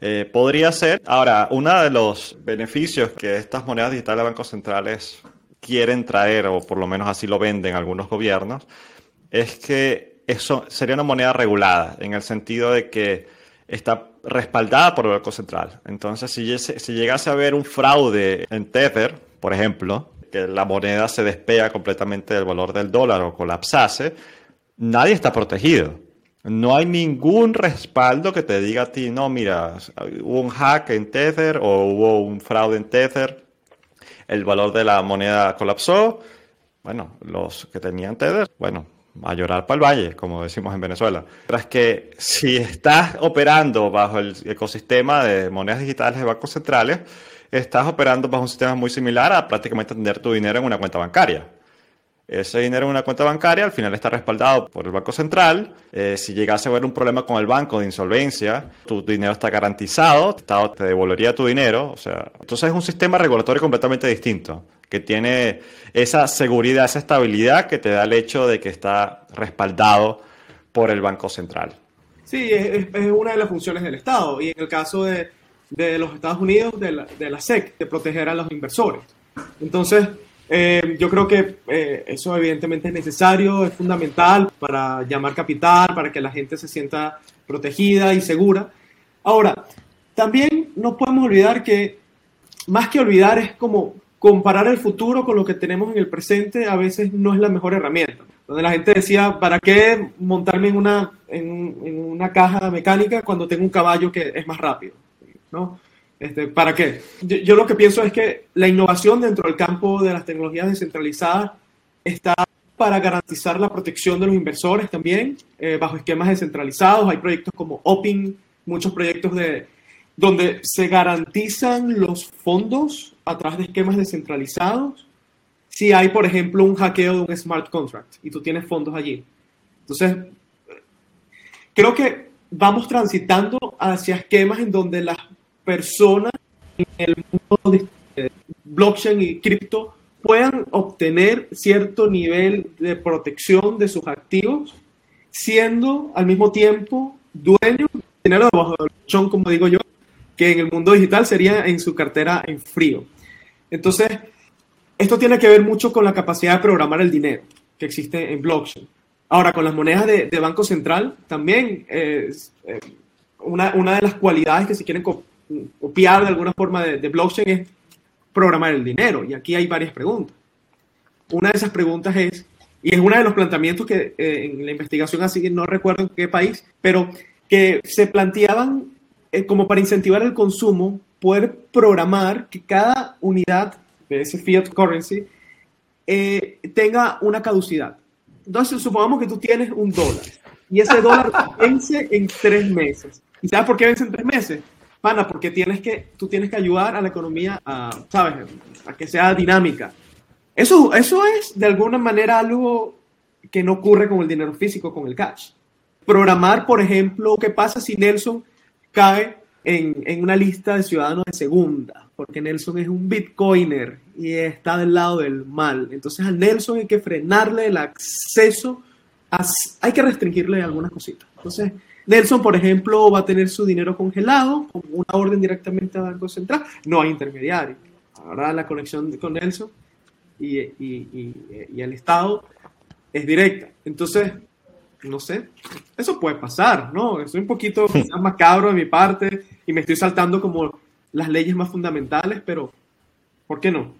Eh, podría ser. Ahora, uno de los beneficios que estas monedas digitales de bancos centrales quieren traer, o por lo menos así lo venden algunos gobiernos, es que eso sería una moneda regulada, en el sentido de que está respaldada por el Banco Central. Entonces, si, si llegase a haber un fraude en Tether, por ejemplo, que la moneda se despega completamente del valor del dólar o colapsase, nadie está protegido. No hay ningún respaldo que te diga a ti, no, mira, hubo un hack en Tether o hubo un fraude en Tether, el valor de la moneda colapsó. Bueno, los que tenían Tether, bueno, a llorar para el valle, como decimos en Venezuela. Tras que si estás operando bajo el ecosistema de monedas digitales de bancos centrales, estás operando bajo un sistema muy similar a prácticamente tener tu dinero en una cuenta bancaria. Ese dinero en una cuenta bancaria al final está respaldado por el Banco Central. Eh, si llegase a haber un problema con el banco de insolvencia, tu dinero está garantizado, el Estado te devolvería tu dinero. O sea, entonces es un sistema regulatorio completamente distinto, que tiene esa seguridad, esa estabilidad que te da el hecho de que está respaldado por el Banco Central. Sí, es, es una de las funciones del Estado. Y en el caso de, de los Estados Unidos, de la, de la SEC, de proteger a los inversores. Entonces, eh, yo creo que eh, eso evidentemente es necesario, es fundamental para llamar capital, para que la gente se sienta protegida y segura. Ahora, también no podemos olvidar que más que olvidar es como comparar el futuro con lo que tenemos en el presente, a veces no es la mejor herramienta. Donde la gente decía, ¿para qué montarme en una, en, en una caja mecánica cuando tengo un caballo que es más rápido? ¿no? Este, ¿Para qué? Yo, lo que pienso es que la innovación dentro del campo de las tecnologías descentralizadas está para garantizar la protección de los inversores también, eh, bajo esquemas descentralizados. Hay proyectos como OPIN, muchos proyectos de, donde se garantizan los fondos a través de esquemas descentralizados. Si hay, por ejemplo, un hackeo de un smart contract y tú tienes fondos allí. Entonces, creo que vamos transitando hacia esquemas en donde las personas en el mundo de blockchain y cripto puedan obtener cierto nivel de protección de sus activos, siendo al mismo tiempo dueños de dinero debajo del colchón, como digo yo, que en el mundo digital sería en su cartera en frío. Entonces, esto tiene que ver mucho con la capacidad de programar el dinero que existe en blockchain. Ahora, con las monedas de, Banco Central, también es, eh, una, una, de las cualidades que se quieren copiar de alguna forma de, blockchain es programar el dinero. Y aquí hay varias preguntas. Una de esas preguntas es, y es uno de los planteamientos que eh, en la investigación, así no recuerdo en qué país, pero que se planteaban eh, como para incentivar el consumo, poder programar que cada unidad de ese fiat currency eh, tenga una caducidad. Entonces, supongamos que tú tienes un dólar y ese dólar vence en tres meses. ¿Y sabes por qué vence en tres meses? Pana, porque tienes que, tú tienes que ayudar a la economía a, ¿sabes? A que sea dinámica. Eso, eso es de alguna manera algo que no ocurre con el dinero físico, con el cash. Programar, por ejemplo, qué pasa si Nelson cae en, en una lista de ciudadanos de segunda, porque Nelson es un bitcoiner y está del lado del mal. Entonces a Nelson hay que frenarle el acceso, hay que restringirle algunas cositas. Entonces, Nelson, por ejemplo, va a tener su dinero congelado con una orden directamente al Banco Central. No hay intermediario. Ahora la conexión con Nelson y, y, y, el Estado es directa. Entonces, no sé, eso puede pasar, ¿no? Estoy un poquito quizás macabro de mi parte y me estoy saltando como las leyes más fundamentales, pero ¿por qué no?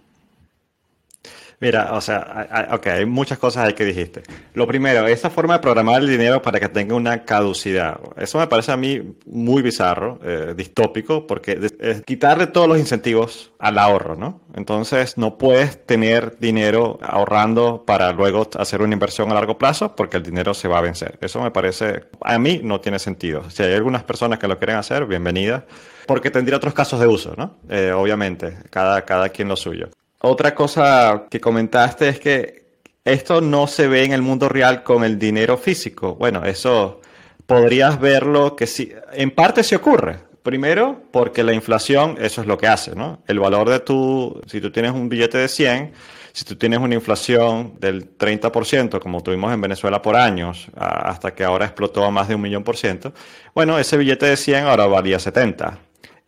Mira, o sea, hay, ok, hay muchas cosas ahí que dijiste. Lo primero, esa forma de programar el dinero para que tenga una caducidad. Eso me parece a mí muy bizarro, eh, distópico, porque es quitarle todos los incentivos al ahorro, ¿no? Entonces, no puedes tener dinero ahorrando para luego hacer una inversión a largo plazo porque el dinero se va a vencer. Eso me parece, a mí no tiene sentido. Si hay algunas personas que lo quieren hacer, bienvenidas, porque tendría otros casos de uso, ¿no? Eh, obviamente, cada, cada quien lo suyo. Otra cosa que comentaste es que esto no se ve en el mundo real con el dinero físico. Bueno, eso podrías verlo que sí, en parte sí ocurre. Primero, porque la inflación, eso es lo que hace, ¿no? El valor de tu, si tú tienes un billete de 100, si tú tienes una inflación del 30%, como tuvimos en Venezuela por años, hasta que ahora explotó a más de un millón por ciento, bueno, ese billete de 100 ahora valía 70.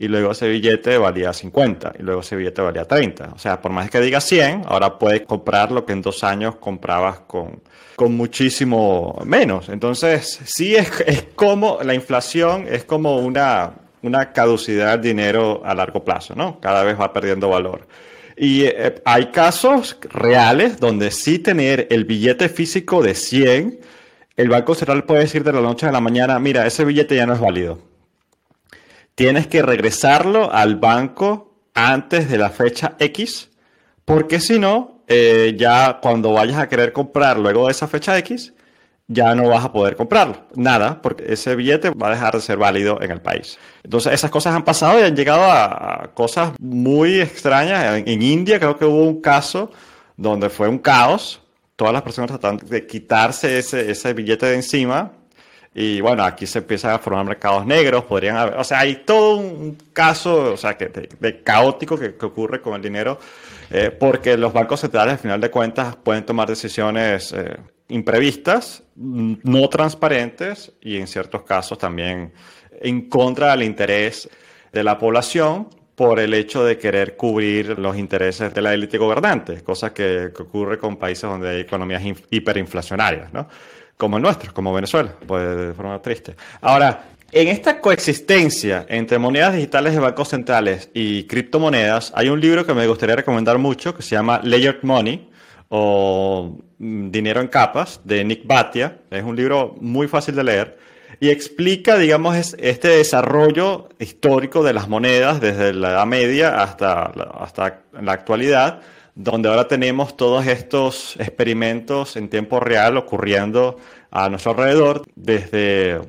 Y luego ese billete valía 50 y luego ese billete valía 30. O sea, por más que diga 100, ahora puedes comprar lo que en dos años comprabas con, con muchísimo menos. Entonces, sí es, es como la inflación es como una, una caducidad del dinero a largo plazo, ¿no? Cada vez va perdiendo valor. Y eh, hay casos reales donde sí tener el billete físico de 100, el Banco Central puede decir de la noche a la mañana, mira, ese billete ya no es válido tienes que regresarlo al banco antes de la fecha X, porque si no, eh, ya cuando vayas a querer comprar luego de esa fecha X, ya no vas a poder comprarlo. Nada, porque ese billete va a dejar de ser válido en el país. Entonces, esas cosas han pasado y han llegado a, cosas muy extrañas. En, India creo que hubo un caso donde fue un caos. Todas las personas tratando de quitarse ese billete de encima y bueno, aquí se empiezan a formar mercados negros, podrían haber, o sea, hay todo un caso, o sea, que de, caótico que, ocurre con el dinero, eh, porque los bancos centrales, al final de cuentas, pueden tomar decisiones eh, imprevistas, no transparentes y en ciertos casos también en contra del interés de la población por el hecho de querer cubrir los intereses de la élite gobernante, cosa que, que ocurre con países donde hay economías hiperinflacionarias, ¿no? Como el nuestro, como Venezuela, pues de forma triste. Ahora, en esta coexistencia entre monedas digitales de bancos centrales y criptomonedas, hay un libro que me gustaría recomendar mucho que se llama Layered Money o mm, Dinero en Capas de Nick Batia. Es un libro muy fácil de leer y explica, digamos, este desarrollo histórico de las monedas desde la Edad Media hasta, hasta la actualidad donde ahora tenemos todos estos experimentos en tiempo real ocurriendo a nuestro alrededor, desde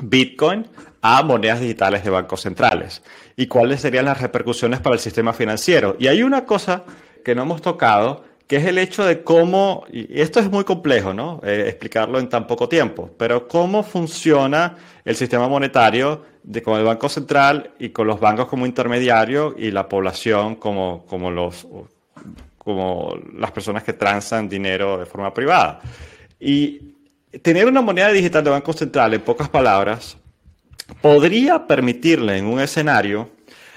Bitcoin a monedas digitales de bancos centrales. ¿Y cuáles serían las repercusiones para el sistema financiero? Y hay una cosa que no hemos tocado, que es el hecho de cómo, y esto es muy complejo, ¿no? Eh, explicarlo en tan poco tiempo, pero cómo funciona el sistema monetario con el Banco Central y con los bancos como intermediario y la población como, como los como las personas que transan dinero de forma privada. Y tener una moneda digital de Banco Central, en pocas palabras, podría permitirle en un escenario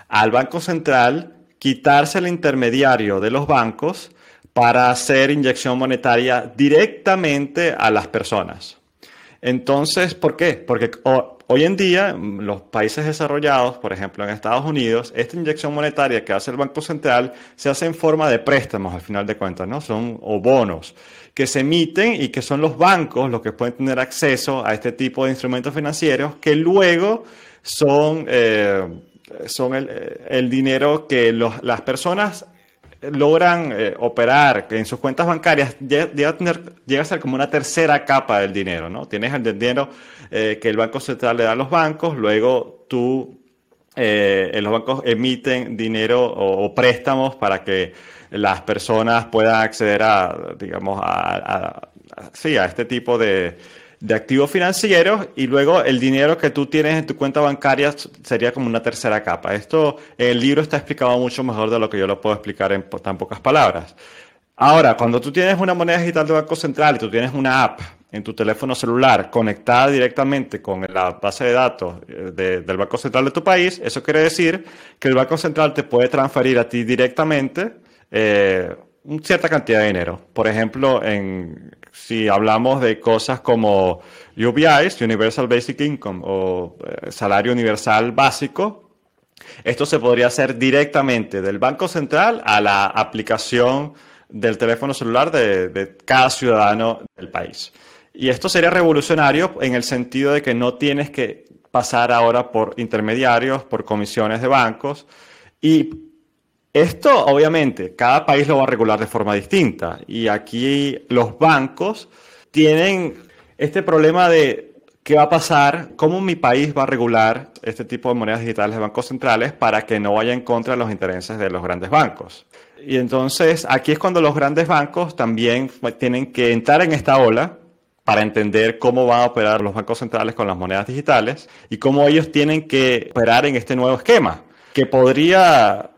al Banco Central quitarse el intermediario de los bancos para hacer inyección monetaria directamente a las personas. Entonces, ¿por qué? Porque Hoy en día, los países desarrollados, por ejemplo en Estados Unidos, esta inyección monetaria que hace el Banco Central se hace en forma de préstamos, al final de cuentas, ¿no? Son o bonos que se emiten y que son los bancos los que pueden tener acceso a este tipo de instrumentos financieros que luego son, eh, son el, dinero que las personas logran eh, operar en sus cuentas bancarias, llega, a tener, a ser como una tercera capa del dinero, ¿no? Tienes el dinero eh, que el Banco Central le da a los bancos, luego tú, eh, los bancos emiten dinero o, préstamos para que las personas puedan acceder a, digamos, a, sí, a este tipo de, de activos financieros y luego el dinero que tú tienes en tu cuenta bancaria sería como una tercera capa. Esto, el libro está explicado mucho mejor de lo que yo lo puedo explicar en tan pocas palabras. Ahora, cuando tú tienes una moneda digital de Banco Central y tú tienes una app en tu teléfono celular conectada directamente con la base de datos eh, del Banco Central de tu país, eso quiere decir que el Banco Central te puede transferir a ti directamente eh, una cierta cantidad de dinero. Por ejemplo, en, si hablamos de cosas como UBIs, Universal Basic Income, o eh, salario universal básico, esto se podría hacer directamente del Banco Central a la aplicación del teléfono celular de cada ciudadano del país. Y esto sería revolucionario en el sentido de que no tienes que pasar ahora por intermediarios, por comisiones de bancos. Y esto, obviamente, cada país lo va a regular de forma distinta. Y aquí los bancos tienen este problema de qué va a pasar, cómo mi país va a regular este tipo de monedas digitales de bancos centrales para que no vaya en contra de los intereses de los grandes bancos. Y entonces aquí es cuando los grandes bancos también tienen que entrar en esta ola para entender cómo van a operar los bancos centrales con las monedas digitales y cómo ellos tienen que operar en este nuevo esquema, que podría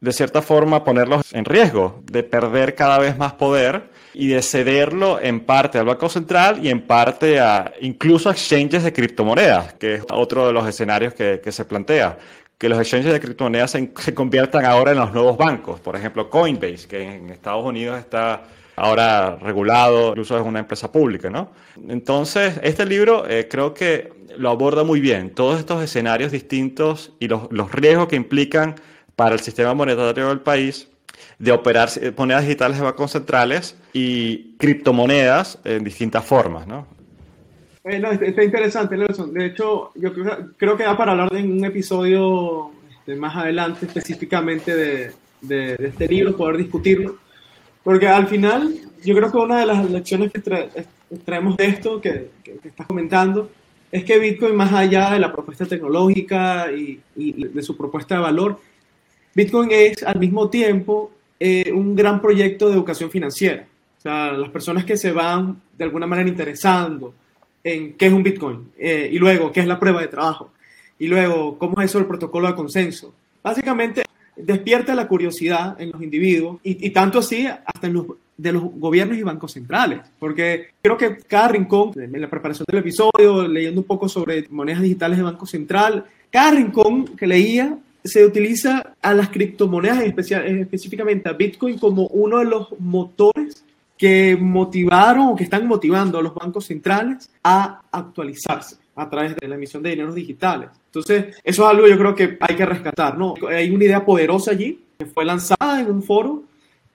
de cierta forma ponerlos en riesgo de perder cada vez más poder y de cederlo en parte al Banco Central y en parte a incluso exchanges de criptomonedas, que es otro de los escenarios que, se plantea. que los exchanges de criptomonedas se, se, conviertan ahora en los nuevos bancos. Por ejemplo, Coinbase, que en Estados Unidos está ahora regulado, incluso es una empresa pública, ¿no? Entonces, este libro eh, creo que lo aborda muy bien, todos estos escenarios distintos y los, los riesgos que implican para el sistema monetario del país de operar monedas digitales de bancos centrales y criptomonedas en distintas formas, ¿no? Eh, no, está interesante, Nelson. De hecho, yo creo, creo que va para hablar de un episodio este, más adelante específicamente de, de, de, este libro, poder discutirlo. Porque al final, yo creo que una de las lecciones que tra traemos de esto que, que, que, estás comentando es que Bitcoin, más allá de la propuesta tecnológica y, y de su propuesta de valor, Bitcoin es al mismo tiempo eh, un gran proyecto de educación financiera. O sea, las personas que se van de alguna manera interesando en qué es un Bitcoin eh, y luego qué es la prueba de trabajo y luego cómo es eso el protocolo de consenso. Básicamente despierta la curiosidad en los individuos y, y tanto así hasta en los de los gobiernos y bancos centrales, porque creo que cada rincón, en la preparación del episodio, leyendo un poco sobre monedas digitales de Banco Central, cada rincón que leía se utiliza a las criptomonedas, específicamente a Bitcoin, como uno de los motores que motivaron o que están motivando a los bancos centrales a actualizarse a través de la emisión de dineros digitales. Entonces, eso es algo yo creo que hay que rescatar, ¿no? Hay una idea poderosa allí que fue lanzada en un foro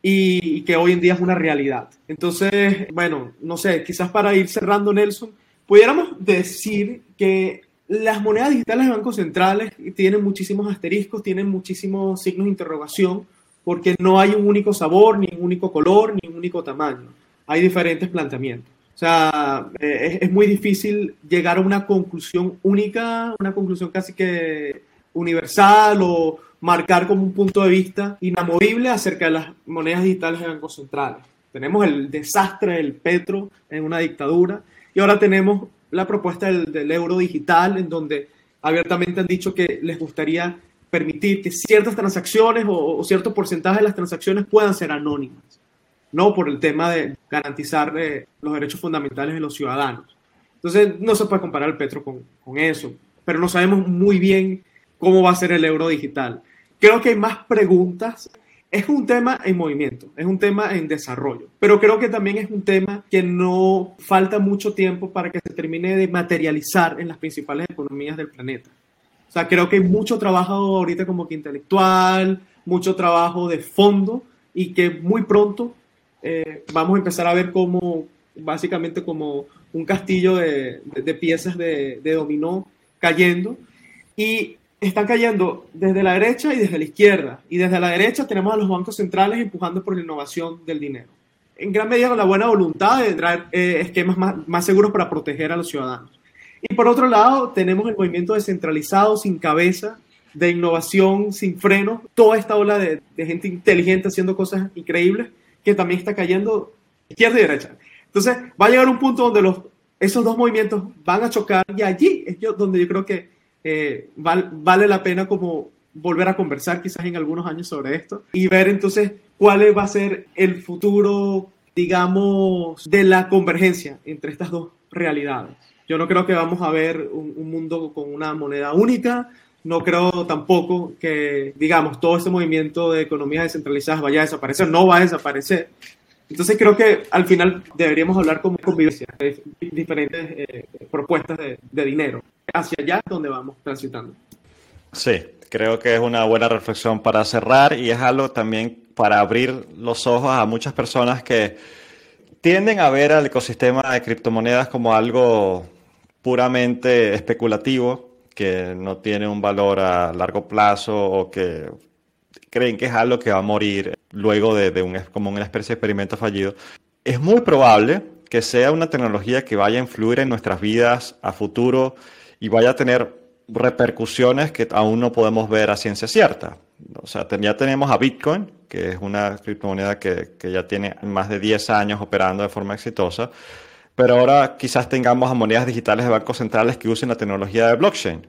y que hoy en día es una realidad. Entonces, bueno, no sé, quizás para ir cerrando, Nelson, pudiéramos decir que las monedas digitales de bancos centrales tienen muchísimos asteriscos, tienen muchísimos signos de interrogación, porque no hay un único sabor, ni un único color, ni un único tamaño. Hay diferentes planteamientos. O sea, es, es muy difícil llegar a una conclusión única, una conclusión casi que universal o marcar como un punto de vista inamovible acerca de las monedas digitales de bancos centrales. Tenemos el desastre del petro en una dictadura y ahora tenemos la propuesta del, euro digital, en donde abiertamente han dicho que les gustaría permitir que ciertas transacciones o, o cierto porcentaje de las transacciones puedan ser anónimas, no por el tema de garantizar eh, los derechos fundamentales de los ciudadanos. Entonces, no se puede comparar el petro con eso, pero no sabemos muy bien cómo va a ser el euro digital. Creo que hay más preguntas es un tema en movimiento, es un tema en desarrollo, pero creo que también es un tema que no falta mucho tiempo para que se termine de materializar en las principales economías del planeta. O sea, creo que hay mucho trabajo ahorita como que intelectual, mucho trabajo de fondo y que muy pronto eh, vamos a empezar a ver como básicamente como un castillo de, de, de piezas de, de dominó cayendo y están cayendo desde la derecha y desde la izquierda. Y desde la derecha tenemos a los bancos centrales empujando por la innovación del dinero. En gran medida con la buena voluntad de traer eh, esquemas más, seguros para proteger a los ciudadanos. Y por otro lado, tenemos el movimiento descentralizado, sin cabeza, de innovación, sin freno, toda esta ola de, gente inteligente haciendo cosas increíbles, que también está cayendo izquierda y derecha. Entonces, va a llegar un punto donde los, esos dos movimientos van a chocar y allí es donde yo creo que eh, val, vale la pena como volver a conversar quizás en algunos años sobre esto y ver entonces cuál va a ser el futuro, digamos, de la convergencia entre estas dos realidades. Yo no creo que vamos a ver un, un mundo con una moneda única, no creo tampoco que, digamos, todo este movimiento de economías descentralizadas vaya a desaparecer, no va a desaparecer. Entonces creo que al final deberíamos hablar como convivencia, de diferentes eh, propuestas de, de dinero hacia allá donde vamos transitando. Sí, creo que es una buena reflexión para cerrar y es algo también para abrir los ojos a muchas personas que tienden a ver al ecosistema de criptomonedas como algo puramente especulativo, que no tiene un valor a largo plazo o que creen que es algo que va a morir luego de, de un, como una especie de experimento fallido. Es muy probable que sea una tecnología que vaya a influir en nuestras vidas a futuro y vaya a tener repercusiones que aún no podemos ver a ciencia cierta. O sea, ya tenemos a Bitcoin, que es una criptomoneda que, ya tiene más de 10 años operando de forma exitosa, pero ahora quizás tengamos a monedas digitales de bancos centrales que usen la tecnología de blockchain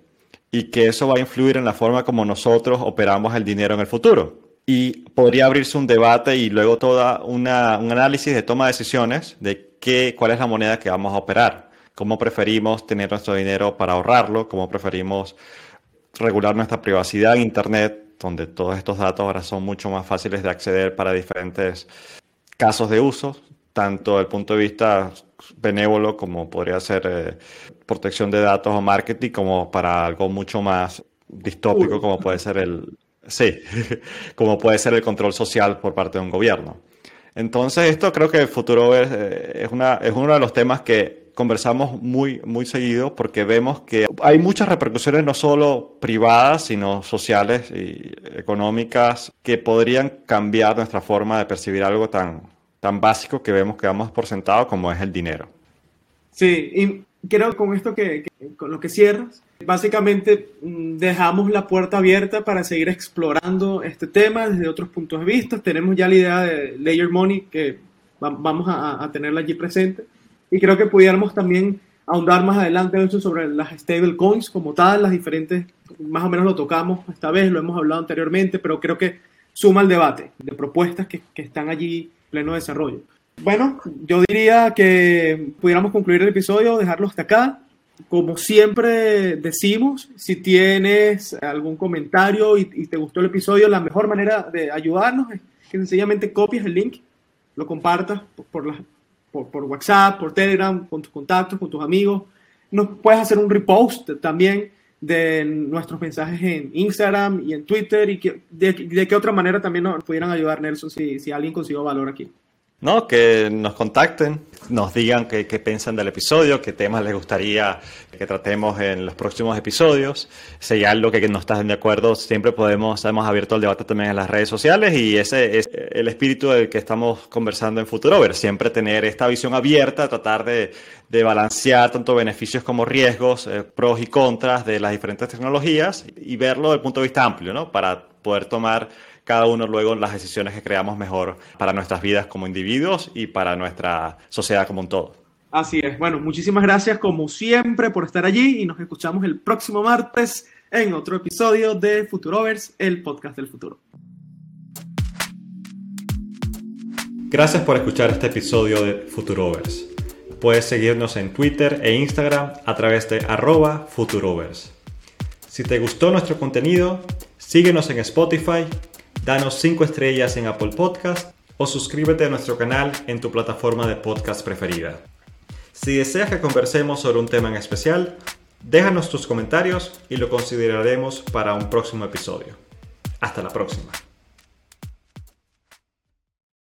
y que eso va a influir en la forma como nosotros operamos el dinero en el futuro. Y podría abrirse un debate y luego una, un análisis de toma de decisiones de qué, cuál es la moneda que vamos a operar cómo preferimos tener nuestro dinero para ahorrarlo, cómo preferimos regular nuestra privacidad en Internet, donde todos estos datos ahora son mucho más fáciles de acceder para diferentes casos de uso, tanto desde el punto de vista benévolo como podría ser eh, protección de datos o marketing, como para algo mucho más distópico como puede ser el sí, como puede ser el control social por parte de un gobierno. Entonces, esto creo que el futuro es, eh, es, una, es uno de los temas que conversamos muy, muy seguido porque vemos que hay muchas repercusiones no solo privadas, sino sociales y económicas que podrían cambiar nuestra forma de percibir algo tan, tan básico que vemos que damos por sentado como es el dinero. Sí, y creo con esto que, con lo que cierras, básicamente mm, dejamos la puerta abierta para seguir explorando este tema desde otros puntos de vista. Tenemos ya la idea de Layer Money que vamos a, a tenerla allí presente y creo que pudiéramos también ahondar más adelante eso sobre las stablecoins como tal, las diferentes, más o menos lo tocamos esta vez, lo hemos hablado anteriormente, pero creo que suma el debate de propuestas que, que están allí pleno desarrollo. Bueno, yo diría que pudiéramos concluir el episodio, dejarlo hasta acá. Como siempre decimos, si tienes algún comentario y, y, te gustó el episodio, la mejor manera de ayudarnos es que sencillamente copies el link, lo compartas por, por, las, por, por, WhatsApp, por Telegram, con tus contactos, con tus amigos. Nos puedes hacer un repost también de nuestros mensajes en Instagram y en Twitter y que, de, de, qué otra manera también nos pudieran ayudar, Nelson, si, si alguien consiguió valor aquí. No, que nos contacten, nos digan qué, qué, piensan del episodio, qué temas les gustaría que tratemos en los próximos episodios. Si hay algo que no estás de acuerdo, siempre podemos, hemos abierto el debate también en las redes sociales y ese es el espíritu del que estamos conversando en Futurover, siempre tener esta visión abierta, tratar de, de balancear tanto beneficios como riesgos, eh, pros y contras de las diferentes tecnologías y verlo desde el punto de vista amplio, ¿no? Para poder tomar cada uno luego las decisiones que creamos mejor para nuestras vidas como individuos y para nuestra sociedad como un todo. Así es. Bueno, muchísimas gracias como siempre por estar allí y nos escuchamos el próximo martes en otro episodio de Futurovers, el podcast del futuro. Gracias por escuchar este episodio de Futurovers. Puedes seguirnos en Twitter e Instagram a través de arroba Futurovers. Si te gustó nuestro contenido, síguenos en Spotify danos 5 estrellas en Apple Podcast o suscríbete a nuestro canal en tu plataforma de podcast preferida. Si deseas que conversemos sobre un tema en especial, déjanos tus comentarios y lo consideraremos para un próximo episodio. Hasta la próxima.